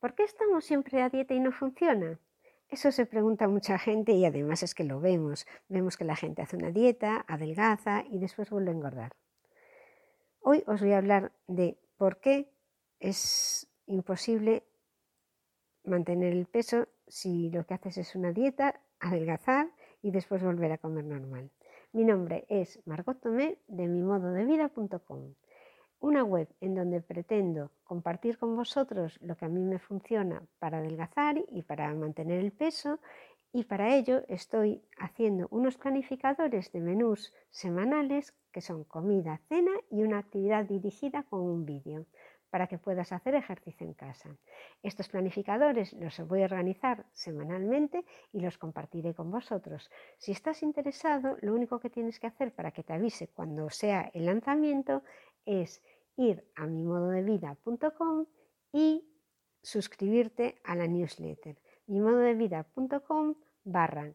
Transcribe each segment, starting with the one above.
¿Por qué estamos siempre a dieta y no funciona? Eso se pregunta mucha gente y además es que lo vemos. Vemos que la gente hace una dieta, adelgaza y después vuelve a engordar. Hoy os voy a hablar de por qué es imposible mantener el peso si lo que haces es una dieta, adelgazar y después volver a comer normal. Mi nombre es Margot Tomé de mimododevida.com una web en donde pretendo compartir con vosotros lo que a mí me funciona para adelgazar y para mantener el peso y para ello estoy haciendo unos planificadores de menús semanales que son comida, cena y una actividad dirigida con un vídeo para que puedas hacer ejercicio en casa. Estos planificadores los voy a organizar semanalmente y los compartiré con vosotros. Si estás interesado, lo único que tienes que hacer para que te avise cuando sea el lanzamiento es ir a mimododevida.com y suscribirte a la newsletter mimododevida.com barra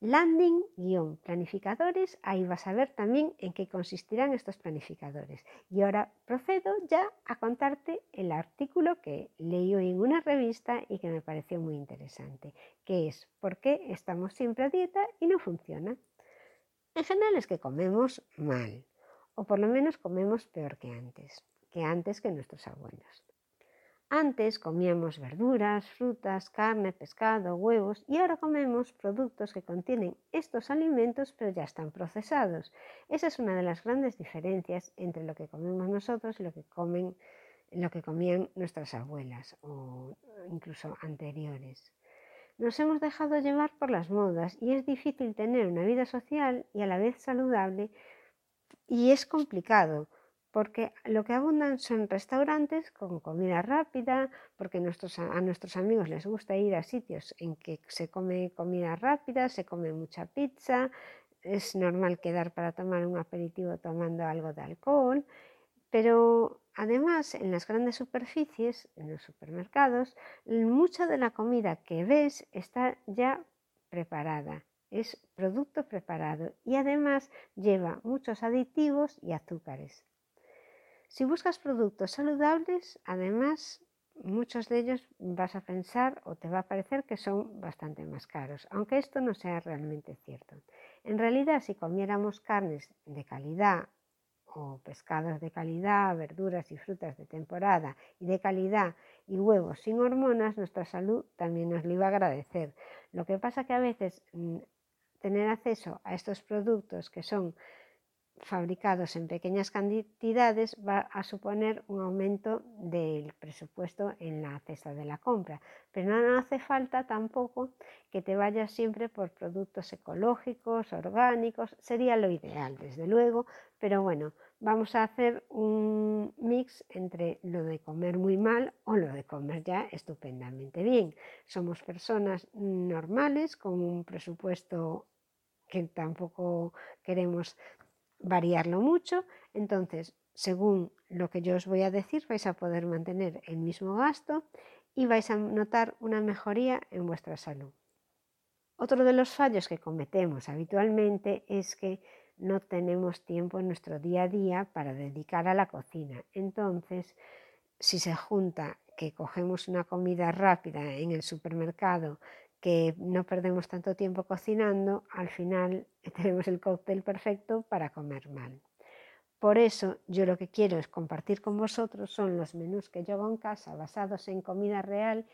landing-planificadores. Ahí vas a ver también en qué consistirán estos planificadores. Y ahora procedo ya a contarte el artículo que leí hoy en una revista y que me pareció muy interesante, que es ¿por qué estamos siempre a dieta y no funciona? En general es que comemos mal o por lo menos comemos peor que antes, que antes que nuestros abuelos. Antes comíamos verduras, frutas, carne, pescado, huevos y ahora comemos productos que contienen estos alimentos pero ya están procesados. Esa es una de las grandes diferencias entre lo que comemos nosotros y lo que lo que comían nuestras abuelas o incluso anteriores. Nos hemos dejado llevar por las modas y es difícil tener una vida social y a la vez saludable y es complicado porque lo que abundan son restaurantes con comida rápida, porque a nuestros amigos les gusta ir a sitios en que se come comida rápida, se come mucha pizza, es normal quedar para tomar un aperitivo tomando algo de alcohol, pero además en las grandes superficies, en los supermercados, mucha de la comida que ves está ya preparada es producto preparado y además lleva muchos aditivos y azúcares. Si buscas productos saludables, además muchos de ellos vas a pensar o te va a parecer que son bastante más caros, aunque esto no sea realmente cierto. En realidad, si comiéramos carnes de calidad o pescados de calidad, verduras y frutas de temporada y de calidad y huevos sin hormonas, nuestra salud también nos lo iba a agradecer. Lo que pasa que a veces mm, tener acceso a estos productos que son fabricados en pequeñas cantidades va a suponer un aumento del presupuesto en la cesta de la compra. Pero no hace falta tampoco que te vayas siempre por productos ecológicos, orgánicos, sería lo ideal, desde luego, pero bueno, vamos a hacer un mix entre lo de comer muy mal o lo de comer ya estupendamente bien. Somos personas normales con un presupuesto que tampoco queremos variarlo mucho. Entonces, según lo que yo os voy a decir, vais a poder mantener el mismo gasto y vais a notar una mejoría en vuestra salud. Otro de los fallos que cometemos habitualmente es que no tenemos tiempo en nuestro día a día para dedicar a la cocina. Entonces, si se junta que cogemos una comida rápida en el supermercado que no perdemos tanto tiempo cocinando, al final tenemos el cóctel perfecto para comer mal. Por eso yo lo que quiero es compartir con vosotros son los menús que yo hago en casa basados en comida real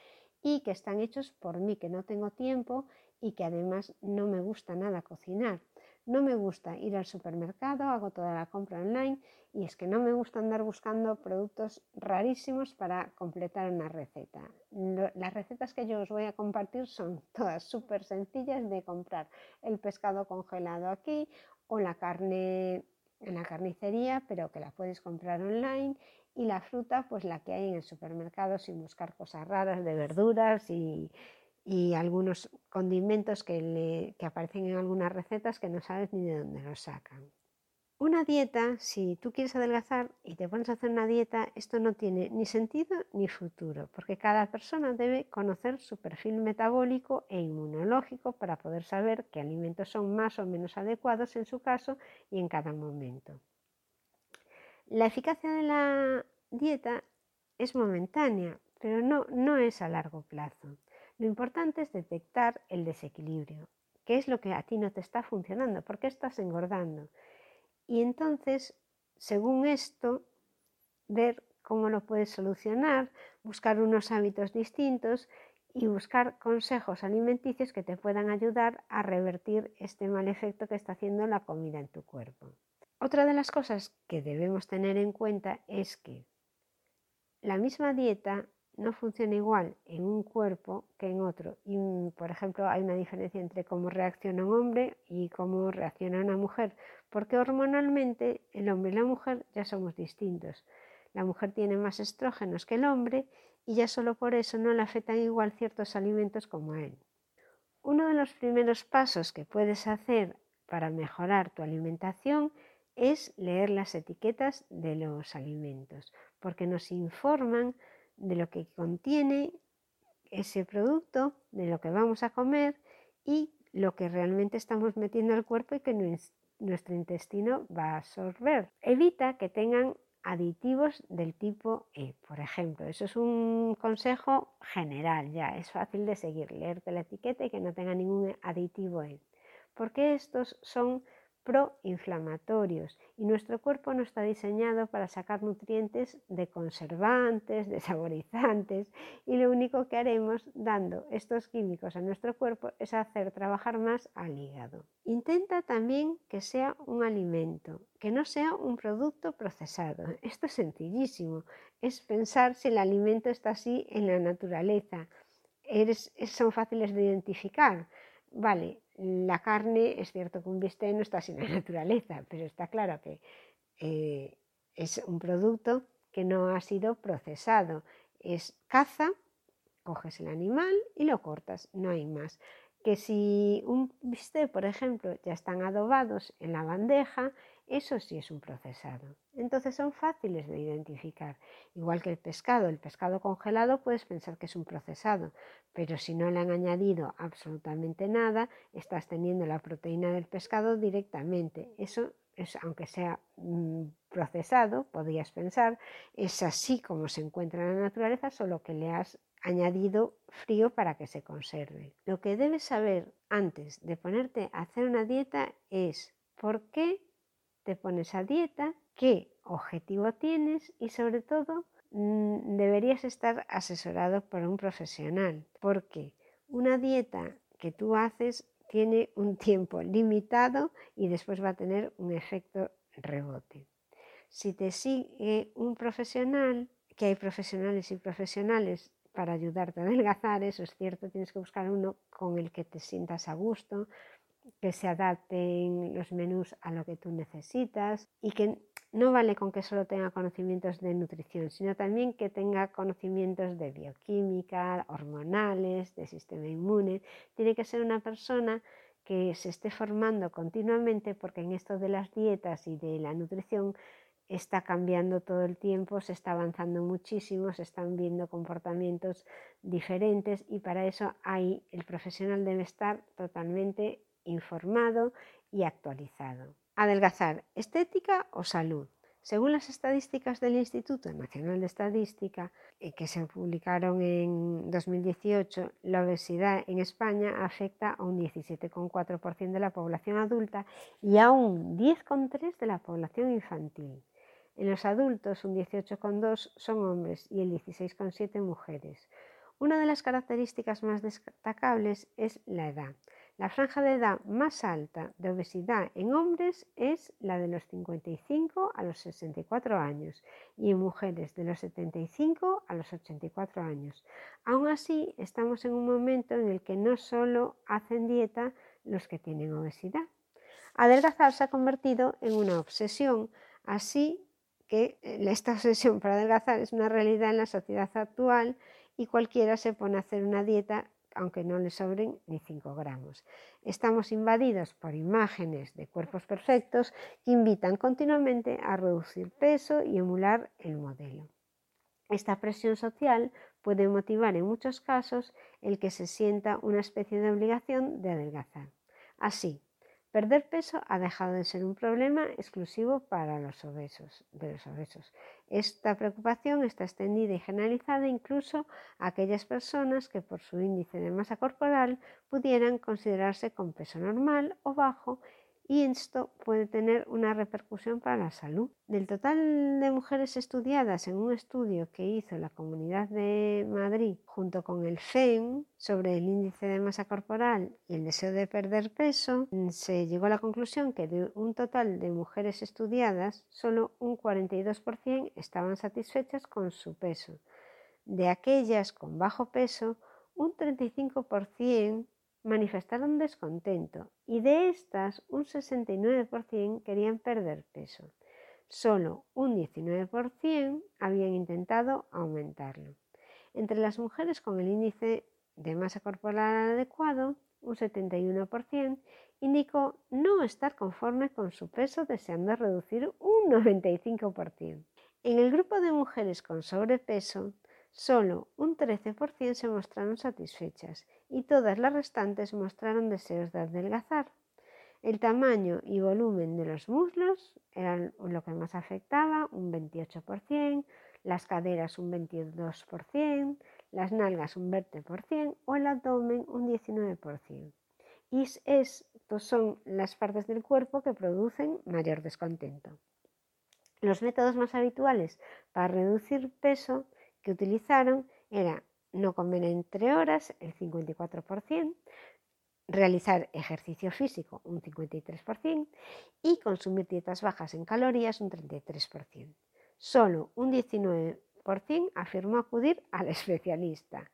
y que están hechos por mí, que no tengo tiempo y que además no me gusta nada cocinar. No me gusta ir al supermercado, hago toda la compra online y es que no me gusta andar buscando productos rarísimos para completar una receta. Las recetas que yo os voy a compartir son todas súper sencillas de comprar el pescado congelado aquí o la carne en la carnicería, pero que la puedes comprar online y la fruta, pues la que hay en el supermercado sin buscar cosas raras de verduras y, y algunos condimentos que, aparecen en algunas recetas que no sabes ni de dónde los sacan. Una dieta, si tú quieres adelgazar y te pones a hacer una dieta, esto no tiene ni sentido ni futuro, porque cada persona debe conocer su perfil metabólico e inmunológico para poder saber qué alimentos son más o menos adecuados en su caso y en cada momento. La eficacia de la dieta es momentánea, pero no, no es a largo plazo. Lo importante es detectar el desequilibrio, qué es lo que a ti no te está funcionando, por qué estás engordando. Y entonces, según esto, ver cómo lo puedes solucionar, buscar unos hábitos distintos y buscar consejos alimenticios que te puedan ayudar a revertir este mal efecto que está haciendo la comida en tu cuerpo. Otra de las cosas que debemos tener en cuenta es que la misma dieta no funciona igual en un cuerpo que en otro. Y, por ejemplo, hay una diferencia entre cómo reacciona un hombre y cómo reacciona una mujer, porque hormonalmente el hombre y la mujer ya somos distintos. La mujer tiene más estrógenos que el hombre y ya solo por eso no le afectan igual ciertos alimentos como a él. Uno de los primeros pasos que puedes hacer para mejorar tu alimentación es leer las etiquetas de los alimentos, porque nos informan de lo que contiene ese producto, de lo que vamos a comer y lo que realmente estamos metiendo al cuerpo y que nuestro intestino va a absorber. Evita que tengan aditivos del tipo E, por ejemplo. Eso es un consejo general, ya es fácil de seguir, leerte la etiqueta y que no tenga ningún aditivo E, porque estos son proinflamatorios y nuestro cuerpo no está diseñado para sacar nutrientes de conservantes, de saborizantes y lo único que haremos dando estos químicos a nuestro cuerpo es hacer trabajar más al hígado. Intenta también que sea un alimento, que no sea un producto procesado. Esto es sencillísimo, es pensar si el alimento está así en la naturaleza. son fáciles de identificar. Vale, la carne, es cierto que un bistec no está sin la naturaleza, pero está claro que eh, es un producto que no ha sido procesado. Es caza, coges el animal y lo cortas, no hay más. Que si un bistec, por ejemplo, ya están adobados en la bandeja, eso sí es un procesado. Entonces son fáciles de identificar. Igual que el pescado. El pescado congelado puedes pensar que es un procesado, pero si no le han añadido absolutamente nada, estás teniendo la proteína del pescado directamente. Eso es, aunque sea mm, procesado, podrías pensar, es así como se encuentra en la naturaleza, solo que le has añadido frío para que se conserve. Lo que debes saber antes de ponerte a hacer una dieta es por qué te pones a dieta, qué objetivo tienes y sobre todo mm, deberías estar asesorado por un profesional, porque una dieta que tú haces tiene un tiempo limitado y después va a tener un efecto rebote. Si te sigue un profesional, que hay profesionales y profesionales para ayudarte a adelgazar, eso es cierto, tienes que buscar uno con el que te sientas a gusto, que se adapten los menús a lo que tú necesitas y que no vale con que solo tenga conocimientos de nutrición, sino también que tenga conocimientos de bioquímica, hormonales, de sistema inmune. Tiene que ser una persona que se esté formando continuamente porque en esto de las dietas y de la nutrición está cambiando todo el tiempo, se está avanzando muchísimo, se están viendo comportamientos diferentes y para eso ahí el profesional debe estar totalmente informado y actualizado. Adelgazar, estética o salud. Según las estadísticas del Instituto Nacional de Estadística, eh, que se publicaron en 2018, la obesidad en España afecta a un 17,4% de la población adulta y a un 10,3% de la población infantil. En los adultos, un 18,2% son hombres y el 16,7% mujeres. Una de las características más destacables es la edad. La franja de edad más alta de obesidad en hombres es la de los 55 a los 64 años y en mujeres de los 75 a los 84 años. Aún así, estamos en un momento en el que no solo hacen dieta los que tienen obesidad. Adelgazar se ha convertido en una obsesión, así que eh, esta obsesión para adelgazar es una realidad en la sociedad actual y cualquiera se pone a hacer una dieta aunque no le sobren ni 5 gramos. Estamos invadidos por imágenes de cuerpos perfectos que invitan continuamente a reducir peso y emular el modelo. Esta presión social puede motivar en muchos casos el que se sienta una especie de obligación de adelgazar. Así, Perder peso ha dejado de ser un problema exclusivo para los obesos, de los obesos. Esta preocupación está extendida y generalizada incluso a aquellas personas que por su índice de masa corporal pudieran considerarse con peso normal o bajo y esto puede tener una repercusión para la salud. Del total de mujeres estudiadas en un estudio que hizo la Comunidad de Madrid junto con el FEM sobre el índice de masa corporal y el deseo de perder peso, se llegó a la conclusión que de un total de mujeres estudiadas, solo un 42% estaban satisfechas con su peso. De aquellas con bajo peso, un 35% manifestaron descontento y de estas un 69% querían perder peso. Solo un 19% habían intentado aumentarlo. Entre las mujeres con el índice de masa corporal adecuado, un 71% indicó no estar conforme con su peso deseando reducir un 95%. En el grupo de mujeres con sobrepeso, Solo un 13% se mostraron satisfechas y todas las restantes mostraron deseos de adelgazar. El tamaño y volumen de los muslos eran lo que más afectaba, un 28%, las caderas un 22%, las nalgas un 20% o el abdomen un 19%. Y estos son las partes del cuerpo que producen mayor descontento. Los métodos más habituales para reducir peso que utilizaron era no comer entre horas, el 54%, realizar ejercicio físico, un 53%, y consumir dietas bajas en calorías, un 33%. Solo un 19% afirmó acudir al especialista.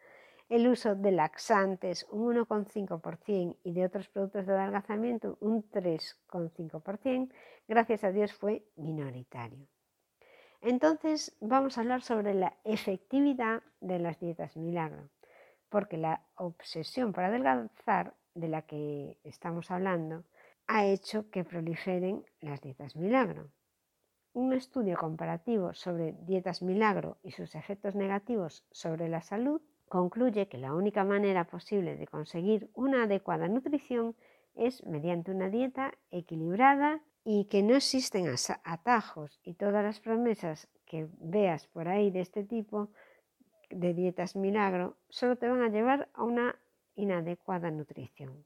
El uso de laxantes, un 1,5%, y de otros productos de adelgazamiento, un 3,5%, gracias a Dios fue minoritario. Entonces vamos a hablar sobre la efectividad de las dietas milagro, porque la obsesión por adelgazar de la que estamos hablando ha hecho que proliferen las dietas milagro. Un estudio comparativo sobre dietas milagro y sus efectos negativos sobre la salud concluye que la única manera posible de conseguir una adecuada nutrición es mediante una dieta equilibrada y que no existen atajos y todas las promesas que veas por ahí de este tipo de dietas milagro solo te van a llevar a una inadecuada nutrición.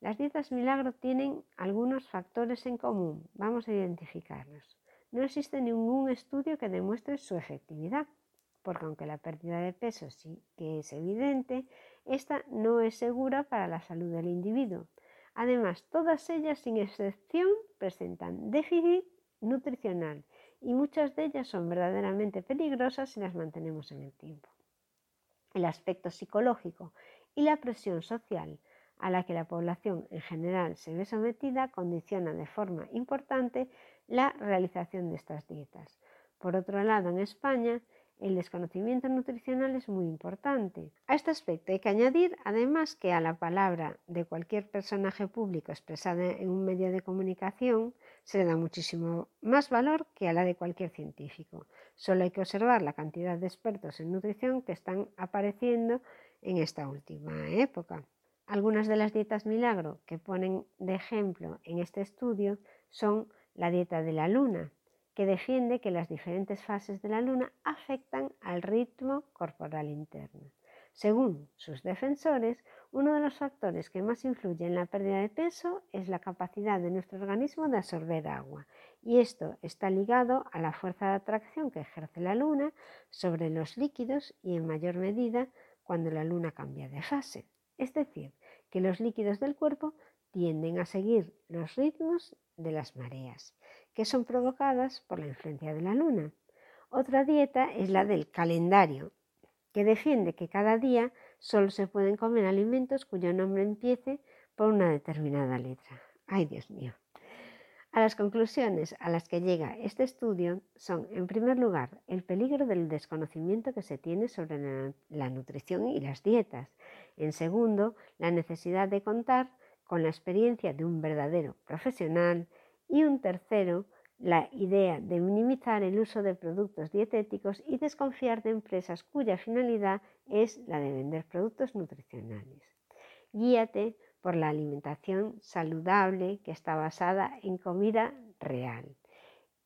Las dietas milagro tienen algunos factores en común, vamos a identificarlos. No existe ningún estudio que demuestre su efectividad, porque aunque la pérdida de peso sí que es evidente, esta no es segura para la salud del individuo, Además, todas ellas, sin excepción, presentan déficit nutricional y muchas de ellas son verdaderamente peligrosas si las mantenemos en el tiempo. El aspecto psicológico y la presión social a la que la población en general se ve sometida condiciona de forma importante la realización de estas dietas. Por otro lado, en España, el desconocimiento nutricional es muy importante. A este aspecto hay que añadir además que a la palabra de cualquier personaje público expresada en un medio de comunicación se le da muchísimo más valor que a la de cualquier científico. Solo hay que observar la cantidad de expertos en nutrición que están apareciendo en esta última época. Algunas de las dietas milagro que ponen de ejemplo en este estudio son la dieta de la luna, que defiende que las diferentes fases de la luna afectan al ritmo corporal interno. Según sus defensores, uno de los factores que más influye en la pérdida de peso es la capacidad de nuestro organismo de absorber agua, y esto está ligado a la fuerza de atracción que ejerce la luna sobre los líquidos y en mayor medida cuando la luna cambia de fase. Es decir, que los líquidos del cuerpo tienden a seguir los ritmos de las mareas que son provocadas por la influencia de la luna. Otra dieta es la del calendario, que defiende que cada día solo se pueden comer alimentos cuyo nombre empiece por una determinada letra. Ay, Dios mío. A las conclusiones a las que llega este estudio son, en primer lugar, el peligro del desconocimiento que se tiene sobre la nutrición y las dietas. En segundo, la necesidad de contar con la experiencia de un verdadero profesional y un tercero, la idea de minimizar el uso de productos dietéticos y desconfiar de empresas cuya finalidad es la de vender productos nutricionales. Guíate por la alimentación saludable que está basada en comida real.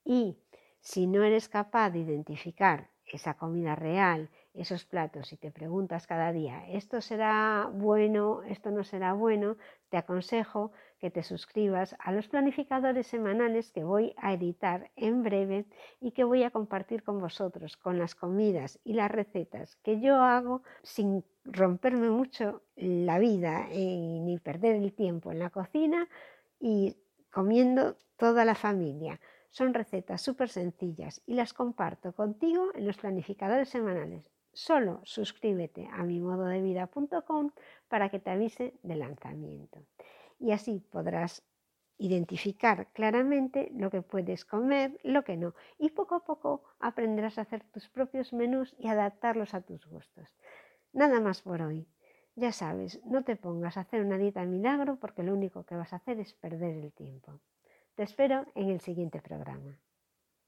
Y si no eres capaz de identificar esa comida real, esos platos y te preguntas cada día, ¿esto será bueno? ¿Esto no será bueno? Te aconsejo que te suscribas a los planificadores semanales que voy a editar en breve y que voy a compartir con vosotros, con las comidas y las recetas que yo hago sin romperme mucho la vida y ni perder el tiempo en la cocina y comiendo toda la familia. Son recetas súper sencillas y las comparto contigo en los planificadores semanales. Solo suscríbete a mimododevida.com para que te avise del lanzamiento. Y así podrás identificar claramente lo que puedes comer, lo que no. Y poco a poco aprenderás a hacer tus propios menús y adaptarlos a tus gustos. Nada más por hoy. Ya sabes, no te pongas a hacer una dieta milagro porque lo único que vas a hacer es perder el tiempo. Te espero en el siguiente programa.